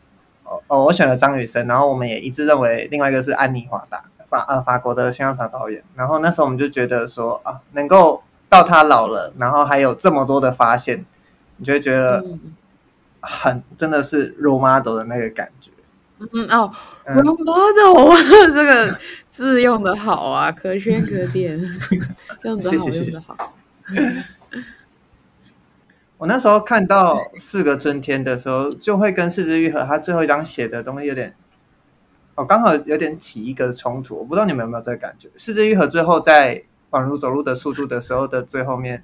Speaker 3: 哦哦，我选了张雨生，然后我们也一致认为另外一个是安妮华达，法呃法国的香草导演。然后那时候我们就觉得说啊，能够到他老了，然后还有这么多的发现，你就会觉得很真的是 role model 的那个感觉。
Speaker 2: 嗯哦，role model、嗯、这个字用的好啊，可圈可点，用的好，用的好。
Speaker 3: 我那时候看到四个春天的时候，就会跟是枝裕和他最后一章写的东西有点，哦，刚好有点起一个冲突。我不知道你们有没有这个感觉？是枝裕和最后在宛如走路的速度的时候的最后面，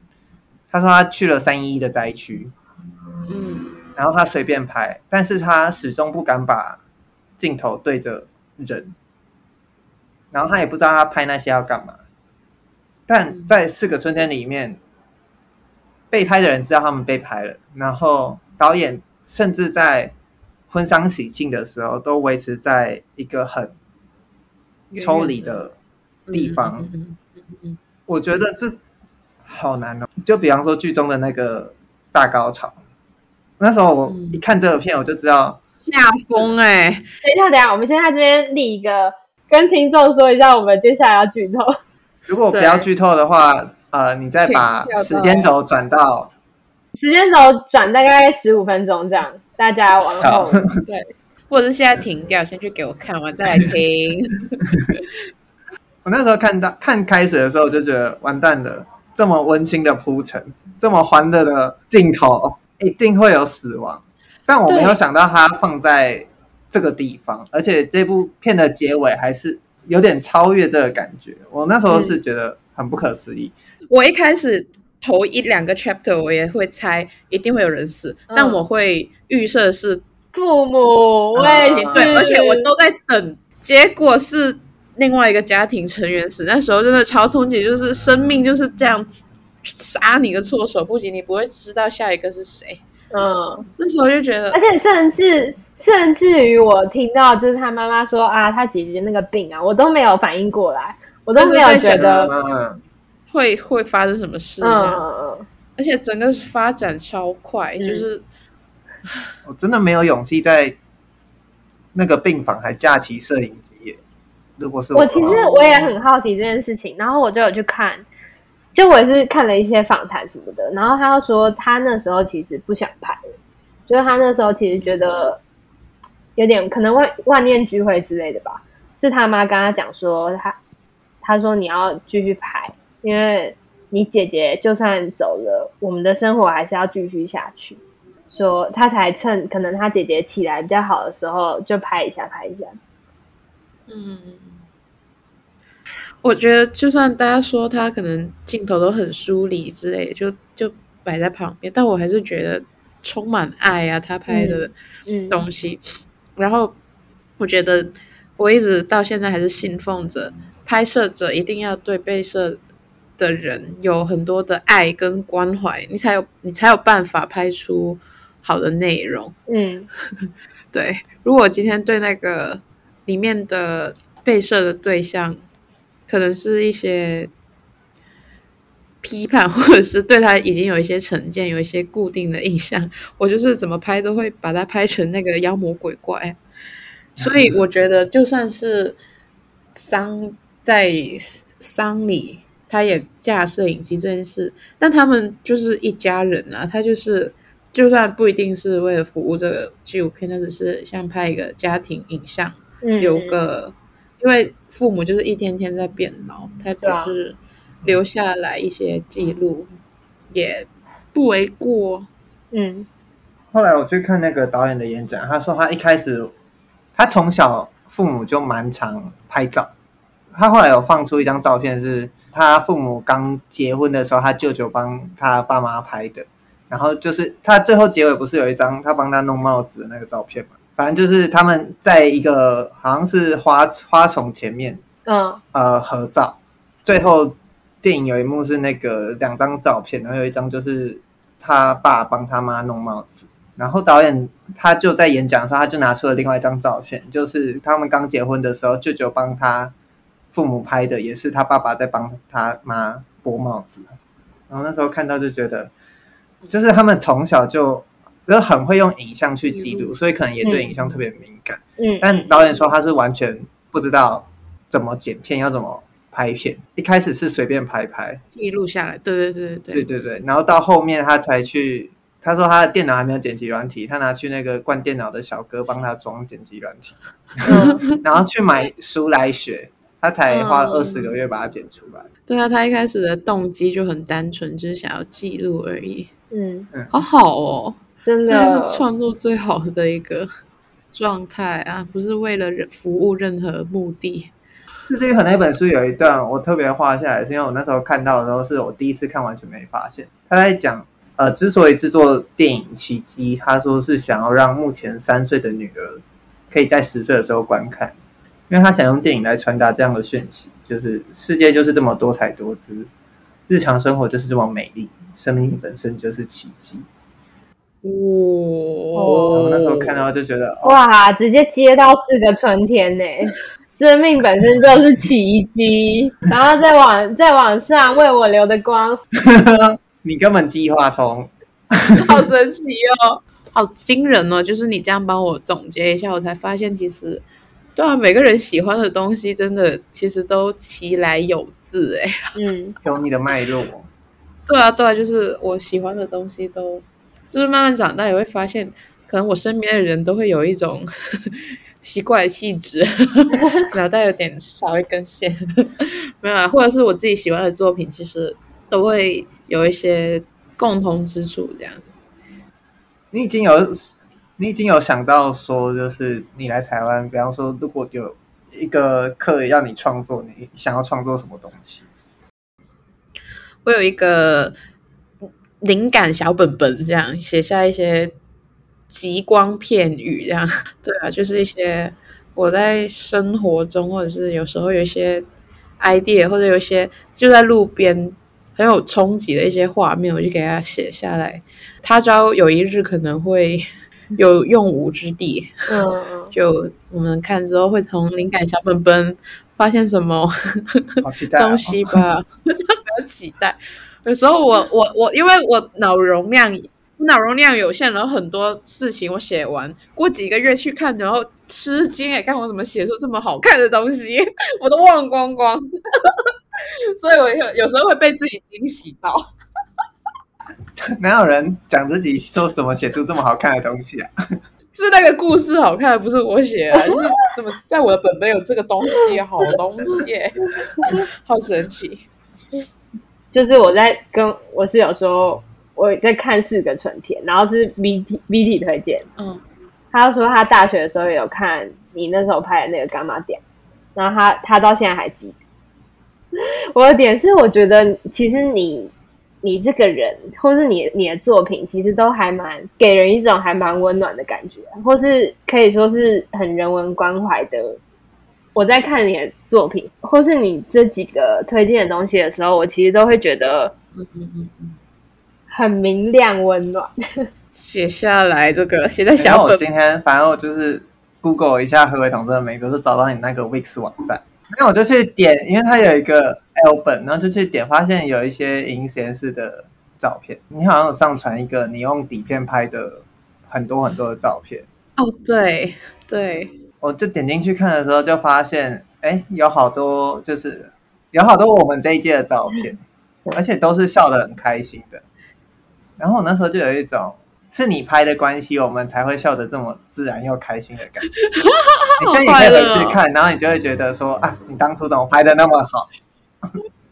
Speaker 3: 他说他去了三一一的灾区，嗯，然后他随便拍，但是他始终不敢把。镜头对着人，然后他也不知道他拍那些要干嘛。但在四个春天里面，被拍的人知道他们被拍了，然后导演甚至在婚丧喜庆的时候都维持在一个很抽离的地方。我觉得这好难哦。就比方说剧中的那个大高潮，那时候我一看这个片，我就知道。
Speaker 2: 下风哎、欸！
Speaker 1: 等一下，等一下，我们先在这边立一个，跟听众说一下，我们接下来要剧透。
Speaker 3: 如果不要剧透的话，呃，你再把时间轴转到
Speaker 1: 时间轴转大概十五分钟这样，大家往后
Speaker 2: 对，或者是现在停掉，先去给我看完再来听。
Speaker 3: 我那时候看到看开始的时候，我就觉得完蛋了，这么温馨的铺陈，这么欢乐的镜头，一定会有死亡。但我没有想到它放在这个地方，而且这部片的结尾还是有点超越这个感觉。我那时候是觉得很不可思议。
Speaker 2: 嗯、我一开始头一两个 chapter 我也会猜一定会有人死，嗯、但我会预设是
Speaker 1: 父母。我也是，
Speaker 2: 对，而且我都在等，结果是另外一个家庭成员死。那时候真的超痛击，就是生命就是这样杀你个措手不及，你不会知道下一个是谁。
Speaker 1: 嗯，
Speaker 2: 那时候就觉得，
Speaker 1: 而且甚至甚至于我听到就是他妈妈说啊，他姐姐那个病啊，我都没有反应过来，我都没有觉得
Speaker 2: 会会发生什么事。嗯嗯，而且整个发展超快，嗯、就是
Speaker 3: 我真的没有勇气在那个病房还架起摄影机。如果是我，
Speaker 1: 我其实我也很好奇这件事情，然后我就有去看。就我也是看了一些访谈什么的，然后他说他那时候其实不想拍，就是他那时候其实觉得有点可能万万念俱灰之类的吧。是他妈跟他讲说他他说你要继续拍，因为你姐姐就算走了，我们的生活还是要继续下去。说他才趁可能他姐姐起来比较好的时候就拍一下拍一下。
Speaker 2: 嗯。我觉得，就算大家说他可能镜头都很疏离之类的，就就摆在旁边，但我还是觉得充满爱啊，他拍的东西。嗯嗯、然后我觉得，我一直到现在还是信奉着，拍摄者一定要对被摄的人有很多的爱跟关怀，你才有你才有办法拍出好的内容。
Speaker 1: 嗯，
Speaker 2: 对。如果今天对那个里面的被摄的对象，可能是一些批判，或者是对他已经有一些成见，有一些固定的印象。我就是怎么拍都会把它拍成那个妖魔鬼怪。所以我觉得，就算是丧在丧礼，他也架摄影机这件事，但他们就是一家人啊。他就是，就算不一定是为了服务这个纪录片，他只是像拍一个家庭影像，留个。因为父母就是一天天在变老，他就是留下来一些记录，也不为过。
Speaker 1: 嗯，
Speaker 3: 后来我去看那个导演的演讲，他说他一开始他从小父母就蛮常拍照，他后来有放出一张照片，是他父母刚结婚的时候，他舅舅帮他爸妈拍的。然后就是他最后结尾不是有一张他帮他弄帽子的那个照片嘛？反正就是他们在一个好像是花花丛前面，嗯呃合照。最后电影有一幕是那个两张照片，然后有一张就是他爸帮他妈弄帽子。然后导演他就在演讲的时候，他就拿出了另外一张照片，就是他们刚结婚的时候，舅舅帮他父母拍的，也是他爸爸在帮他妈拨帽子。然后那时候看到就觉得。就是他们从小就就很会用影像去记录，所以可能也对影像特别敏感。嗯，但导演说他是完全不知道怎么剪片，要怎么拍片。一开始是随便拍拍，
Speaker 2: 记录下来。对对对对
Speaker 3: 对对对。然后到后面他才去，他说他的电脑还没有剪辑软体，他拿去那个灌电脑的小哥帮他装剪辑软体，然后去买书来学，他才花了二十个月把它剪出来。
Speaker 2: 对啊，他一开始的动机就很单纯，就是想要记录而已。嗯，好好哦。真的，这就是创作最好的一个状态啊，不是为了人服务任何目的。
Speaker 3: 是枝裕和那本书有一段我特别画下来，是因为我那时候看到的时候，是我第一次看，完全没发现。他在讲，呃，之所以制作电影《奇迹》，他说是想要让目前三岁的女儿可以在十岁的时候观看，因为他想用电影来传达这样的讯息，就是世界就是这么多彩多姿，日常生活就是这么美丽。生命本身就是奇迹。
Speaker 2: 哦，
Speaker 3: 那时候看到就觉得，
Speaker 1: 哇，直接接到四个春天呢！生命本身就是奇迹，然后再往再往上为我留的光。
Speaker 3: 你根本计划通，
Speaker 2: 好神奇哦，好惊人哦！就是你这样帮我总结一下，我才发现其实，对啊，每个人喜欢的东西真的其实都其来有自哎，
Speaker 3: 嗯，有你的脉络。
Speaker 2: 对啊，对啊，就是我喜欢的东西都，就是慢慢长大也会发现，可能我身边的人都会有一种 奇怪的气质，脑袋有点少一根线，没有啊，或者是我自己喜欢的作品，其实都会有一些共同之处，这样。
Speaker 3: 你已经有，你已经有想到说，就是你来台湾，比方说，如果有一个课要你创作，你想要创作什么东西？
Speaker 2: 我有一个灵感小本本，这样写下一些极光片语，这样 对啊，就是一些我在生活中，或者是有时候有一些 idea，或者有一些就在路边很有冲击的一些画面，我就给它写下来。他朝有一日可能会 有用武之地，嗯，就我们看之后会从灵感小本本发现什么东西吧。不要期待，有时候我我我，因为我脑容量脑容量有限，然后很多事情我写完，过几个月去看，然后吃惊哎，看我怎么写出这么好看的东西，我都忘光光，所以我有有时候会被自己惊喜到。
Speaker 3: 哪有人讲自己说什么写出这么好看的东西啊？
Speaker 2: 是那个故事好看，不是我写的，是怎么在我的本本有这个东西，好东西，好神奇。
Speaker 1: 就是我在跟我室友说，我在看《四个春天》，然后是 B T B T 推荐。嗯，他说他大学的时候有看你那时候拍的那个《柑仔店》，然后他他到现在还记得。我的点是，我觉得其实你你这个人，或是你你的作品，其实都还蛮给人一种还蛮温暖的感觉，或是可以说是很人文关怀的。我在看你的作品，或是你这几个推荐的东西的时候，我其实都会觉得，很明亮温暖。
Speaker 2: 写下来这个，写在小本。
Speaker 3: 我今天反正我就是 Google 一下何伟同志的美，就找到你那个 Wix 网站，那我就去点，因为它有一个 album，然后就去点，发现有一些影音实验室的照片。你好像有上传一个你用底片拍的很多很多的照片。
Speaker 2: 哦，对对。
Speaker 3: 我就点进去看的时候，就发现，哎，有好多，就是有好多我们这一届的照片，而且都是笑得很开心的。然后我那时候就有一种，是你拍的关系，我们才会笑得这么自然又开心的感觉。你现在也可以回去看，然后你就会觉得说，啊，你当初怎么拍的那么好？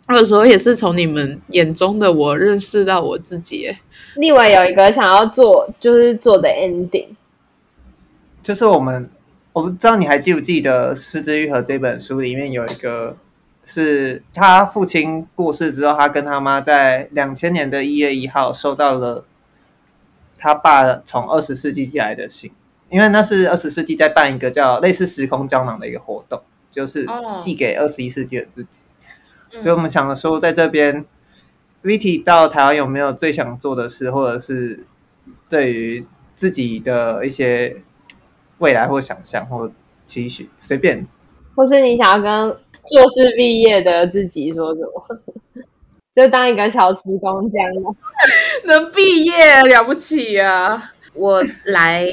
Speaker 2: 有时候也是从你们眼中的我认识到我自己。
Speaker 1: 另外有一个想要做，就是做的 ending，
Speaker 3: 就是我们。我不知道你还记不记得《失之愈合》这本书里面有一个是他父亲过世之后，他跟他妈在两千年的一月一号收到了他爸从二十世纪寄来的信，因为那是二十世纪在办一个叫类似时空胶囊的一个活动，就是寄给二十一世纪的自己。Oh. 所以我们想说，在这边，Viti 到台湾有没有最想做的事，或者是对于自己的一些未来或想象或期许，随便，
Speaker 1: 或是你想要跟。硕士毕业的自己说什么？就当一个小时工这样，
Speaker 2: 能毕业了不起啊！我来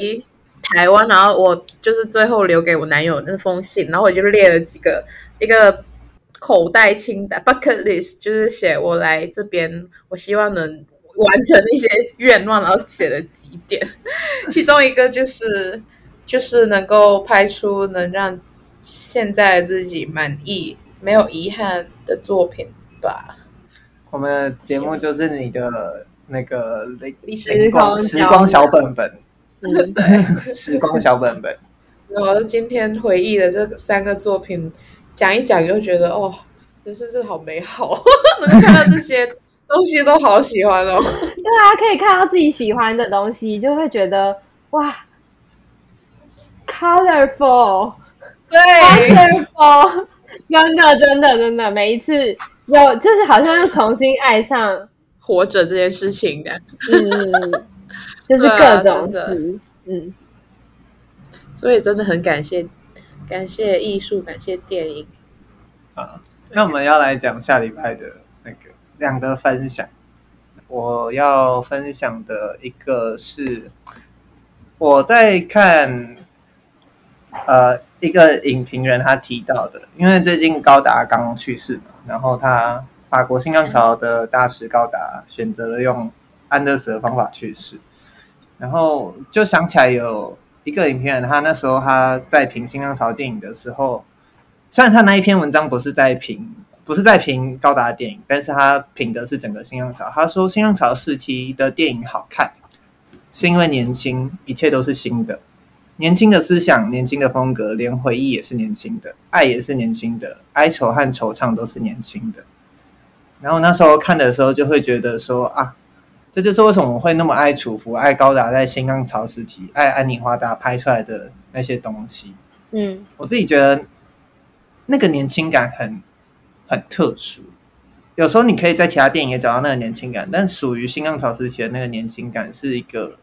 Speaker 2: 台湾，然后我就是最后留给我男友那封信，然后我就列了几个一个口袋清单 （bucket list），就是写我来这边，我希望能完成一些愿望，然后写了几点，其中一个就是就是能够拍出能让。现在自己满意、没有遗憾的作品吧。
Speaker 3: 我们的节目就是你的那个
Speaker 1: 时光
Speaker 3: 时光小本本，嗯，对，时光小本本。
Speaker 2: 我今天回忆的这三个作品，讲一讲就觉得哦，人生真的好美好，能看到这些东西都好喜欢哦。
Speaker 1: 对啊，可以看到自己喜欢的东西，就会觉得哇，colorful。
Speaker 2: 对，colorful，，
Speaker 1: 真的，真的，真的，每一次有，就是好像又重新爱上
Speaker 2: 活着这件事情的，
Speaker 1: 嗯，就是各种事，嗯，
Speaker 2: 所以真的很感谢，感谢艺术，感谢电影。
Speaker 3: 啊，那我们要来讲下礼拜的那个两个分享。我要分享的一个是我在看，呃。一个影评人他提到的，因为最近高达刚去世嘛，然后他法国新浪潮的大师高达选择了用安乐死的方法去世，然后就想起来有一个影评人，他那时候他在评新浪潮电影的时候，虽然他那一篇文章不是在评不是在评高达电影，但是他评的是整个新浪潮。他说新浪潮时期的电影好看，是因为年轻，一切都是新的。年轻的思想，年轻的风格，连回忆也是年轻的，爱也是年轻的，哀愁和惆怅都是年轻的。然后那时候看的时候，就会觉得说啊，这就是为什么我会那么爱楚服，爱高达在新浪潮时期，爱安妮华达拍出来的那些东西。
Speaker 1: 嗯，
Speaker 3: 我自己觉得那个年轻感很很特殊。有时候你可以在其他电影也找到那个年轻感，但属于新浪潮时期的那个年轻感，是一个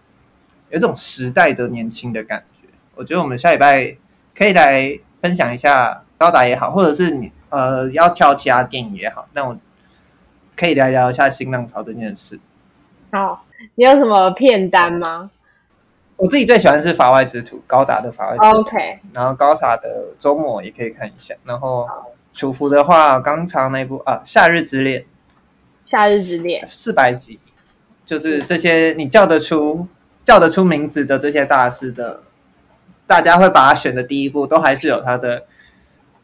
Speaker 3: 有一种时代的年轻的感觉。我觉得我们下礼拜可以来分享一下高达也好，或者是你呃要挑其他电影也好，那我可以来聊一下新浪潮这件事。
Speaker 1: 好，你有什么片单吗？
Speaker 3: 我自己最喜欢是《法外之徒》，高达的《法外之徒》。
Speaker 1: OK。
Speaker 3: 然后高达的周末也可以看一下。然后楚服的话，刚才那部啊，《夏日之恋》。
Speaker 1: 夏日之恋。
Speaker 3: 四百集，就是这些你叫得出叫得出名字的这些大师的。大家会把它选的第一步，都还是有它的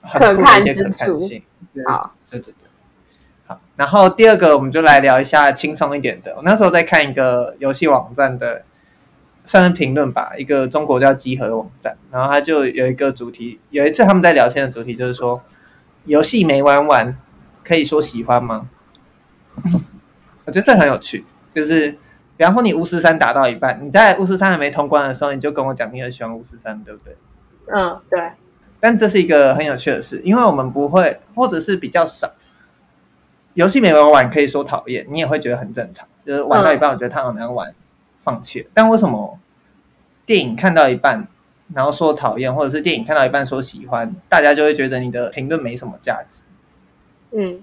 Speaker 3: 很酷的一些可看性。
Speaker 1: 好，
Speaker 3: 对对对，好。然后第二个，我们就来聊一下轻松一点的。我那时候在看一个游戏网站的，算是评论吧，一个中国叫集合网站。然后他就有一个主题，有一次他们在聊天的主题就是说，游戏没玩完，可以说喜欢吗？我觉得这很有趣，就是。比方说，你巫师三打到一半，你在巫师三还没通关的时候，你就跟我讲你很喜欢巫师三，对不对？
Speaker 1: 嗯，对。
Speaker 3: 但这是一个很有趣的事，因为我们不会，或者是比较少，游戏没玩完可以说讨厌，你也会觉得很正常。就是玩到一半，我觉得它好难玩，放弃了。但为什么电影看到一半，然后说讨厌，或者是电影看到一半说喜欢，大家就会觉得你的评论没什么价值？
Speaker 1: 嗯。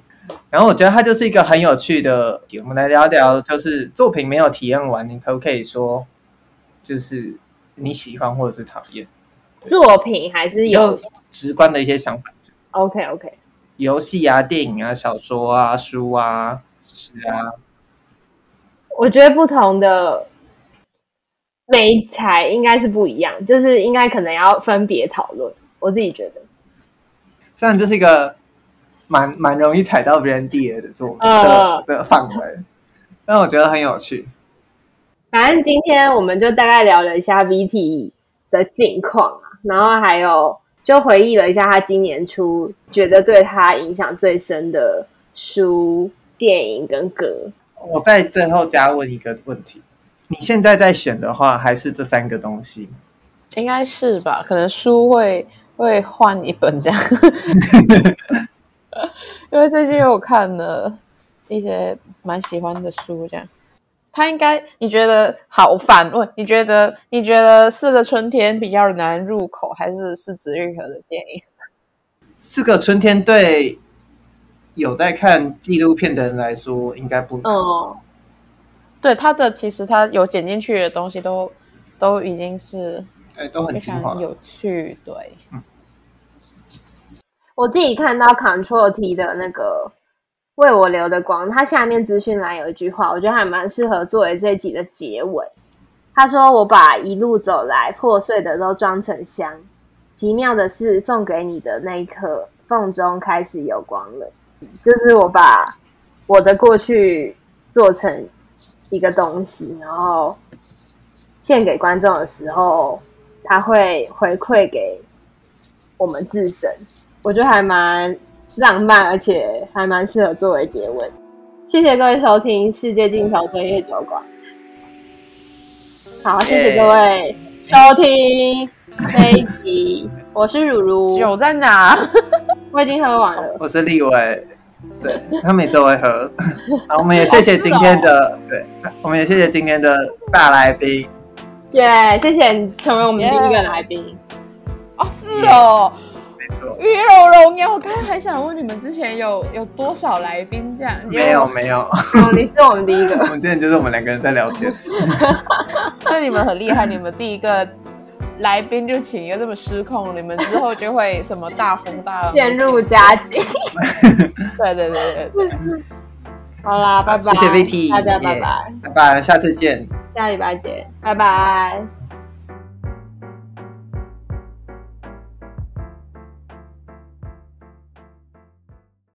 Speaker 3: 然后我觉得它就是一个很有趣的，我们来聊聊，就是作品没有体验完，你可不可以说，就是你喜欢或者是讨厌
Speaker 1: 作品，还是有
Speaker 3: 直观的一些想法
Speaker 1: ？OK OK，
Speaker 3: 游戏啊、电影啊、小说啊、书啊、是啊，
Speaker 1: 我觉得不同的媒材应该是不一样，就是应该可能要分别讨论。我自己觉得，
Speaker 3: 虽然这是一个。蛮蛮容易踩到别人地雷的作品的的范围，但我觉得很有趣。
Speaker 1: 反正今天我们就大概聊了一下 VT 的近况啊，然后还有就回忆了一下他今年初觉得对他影响最深的书、电影跟歌。
Speaker 3: 我在最后加问一个问题：你现在在选的话，还是这三个东西？
Speaker 2: 应该是吧？可能书会会换一本这样，因为最近有看了一些蛮喜欢的书，这样。他应该你觉得好反问？你觉得你觉得四个春天比较难入口，还是是指愈合的电影？
Speaker 3: 四个春天对有在看纪录片的人来说，应该不难。
Speaker 2: 哦，对，他的其实他有剪进去的东西都都已经是
Speaker 3: 哎都很精华
Speaker 2: 有趣。对，嗯，
Speaker 1: 我自己看到 Control T 的那个。为我留的光，它下面资讯栏有一句话，我觉得还蛮适合作为这一集的结尾。他说：“我把一路走来破碎的都装成香，奇妙的是送给你的那一刻，缝中开始有光了。”就是我把我的过去做成一个东西，然后献给观众的时候，他会回馈给我们自身。我觉得还蛮。浪漫，而且还蛮适合作为结尾。谢谢各位收听《世界尽头深夜酒馆》。好，谢谢各位收听这一集。我是汝如，
Speaker 2: 酒在哪？
Speaker 1: 我已经喝完了。
Speaker 3: 我是立伟，对，他每次都会喝。好，我们也谢谢今天的，哦、对，我们也谢谢今天的大来宾。
Speaker 1: 耶，yeah, 谢谢你成为我们第一个来宾。
Speaker 2: 哦，是哦。Yeah. 与有荣焉，我刚刚还想问你们之前有有多少来宾这样？
Speaker 3: 没有没有，
Speaker 1: 哦，你是我们第一个。
Speaker 3: 我们之前就是我们两个人在聊天。
Speaker 2: 那你们很厉害，你们第一个来宾就请一个这么失控，你们之后就会什么大风大浪，
Speaker 1: 渐入佳境。
Speaker 2: 对对对对对。
Speaker 1: 好啦，拜拜。
Speaker 3: 谢谢 VT，
Speaker 1: 大家拜拜，
Speaker 3: 拜拜，下次见。
Speaker 1: 下礼拜见，拜拜。